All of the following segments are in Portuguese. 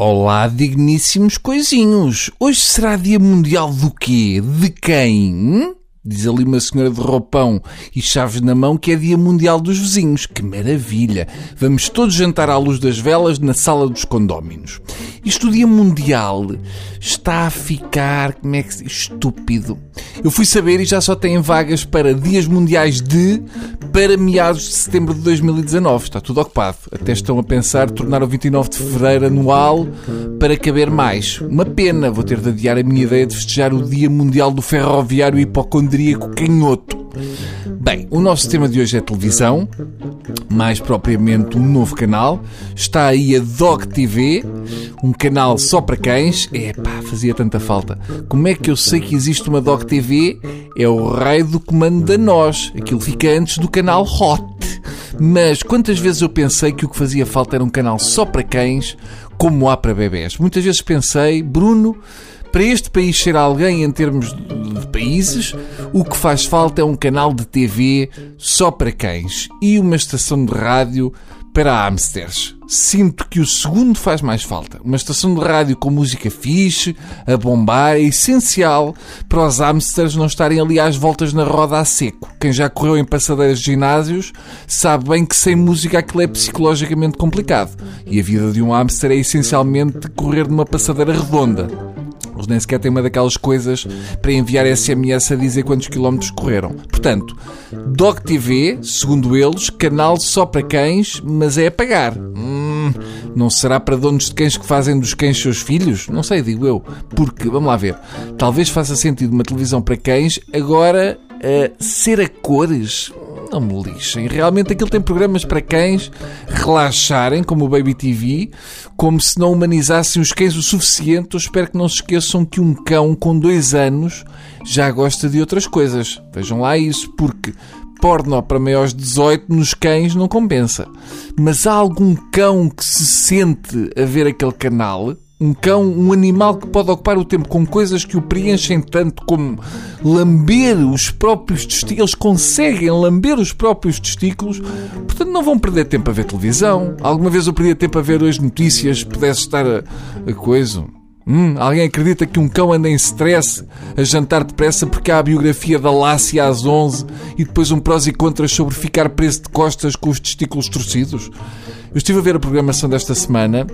Olá, digníssimos coisinhos. Hoje será dia mundial do quê? De quem? Diz ali uma senhora de roupão e chaves na mão que é dia mundial dos vizinhos. Que maravilha! Vamos todos jantar à luz das velas na sala dos condóminos. Isto, o dia mundial, está a ficar, como é que se? Estúpido. Eu fui saber e já só têm vagas para dias mundiais de para meados de setembro de 2019. Está tudo ocupado. Até estão a pensar tornar o 29 de fevereiro anual para caber mais. Uma pena, vou ter de adiar a minha ideia de festejar o Dia Mundial do Ferroviário Hipocondríaco Canhoto. Bem, o nosso tema de hoje é televisão, mais propriamente um novo canal. Está aí a Dog TV, um canal só para cães. Epá, fazia tanta falta. Como é que eu sei que existe uma Dog TV? É o raio do comando da nós. Aquilo fica antes do canal Hot. Mas quantas vezes eu pensei que o que fazia falta era um canal só para cães, como há para bebés? Muitas vezes pensei, Bruno, para este país ser alguém em termos de países, o que faz falta é um canal de TV só para cães e uma estação de rádio para hamsters. Sinto que o segundo faz mais falta. Uma estação de rádio com música fixe, a bombar, é essencial para os hamsters não estarem ali às voltas na roda a seco. Quem já correu em passadeiras de ginásios sabe bem que sem música aquilo é psicologicamente complicado. E a vida de um hamster é essencialmente correr numa passadeira redonda. Eles nem sequer têm uma daquelas coisas para enviar SMS a dizer quantos quilómetros correram. Portanto, Dog TV, segundo eles, canal só para cães, mas é a pagar. Hum, não será para donos de cães que fazem dos cães seus filhos? Não sei, digo eu. Porque, vamos lá ver, talvez faça sentido uma televisão para cães, agora, uh, ser a cores não me lixem. Realmente aquilo tem programas para cães relaxarem, como o Baby TV, como se não humanizassem os cães o suficiente. Eu espero que não se esqueçam que um cão com dois anos já gosta de outras coisas. Vejam lá isso, porque porno para maiores de 18 nos cães não compensa. Mas há algum cão que se sente a ver aquele canal? Um cão, um animal que pode ocupar o tempo com coisas que o preenchem tanto como lamber os próprios testículos. Eles conseguem lamber os próprios testículos, portanto não vão perder tempo a ver televisão. Alguma vez eu perdia tempo a ver as notícias, pudesse estar a, a coisa. Hum, alguém acredita que um cão anda em stress a jantar depressa porque há a biografia da Lácia às 11 e depois um prós e contras sobre ficar preso de costas com os testículos torcidos? Eu estive a ver a programação desta semana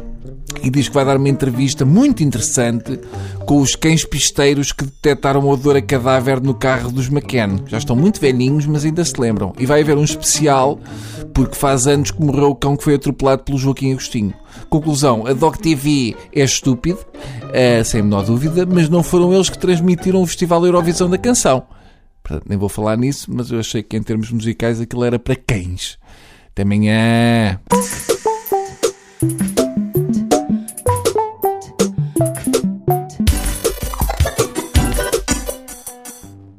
e diz que vai dar uma entrevista muito interessante com os cães pisteiros que detectaram odor a cadáver no carro dos McCann. Já estão muito velhinhos, mas ainda se lembram. E vai haver um especial, porque faz anos que morreu o cão que foi atropelado pelo Joaquim Agostinho. Conclusão, a Doc TV é estúpido, uh, sem a menor dúvida, mas não foram eles que transmitiram o Festival Eurovisão da Canção. Portanto, nem vou falar nisso, mas eu achei que em termos musicais aquilo era para cães. Até amanhã!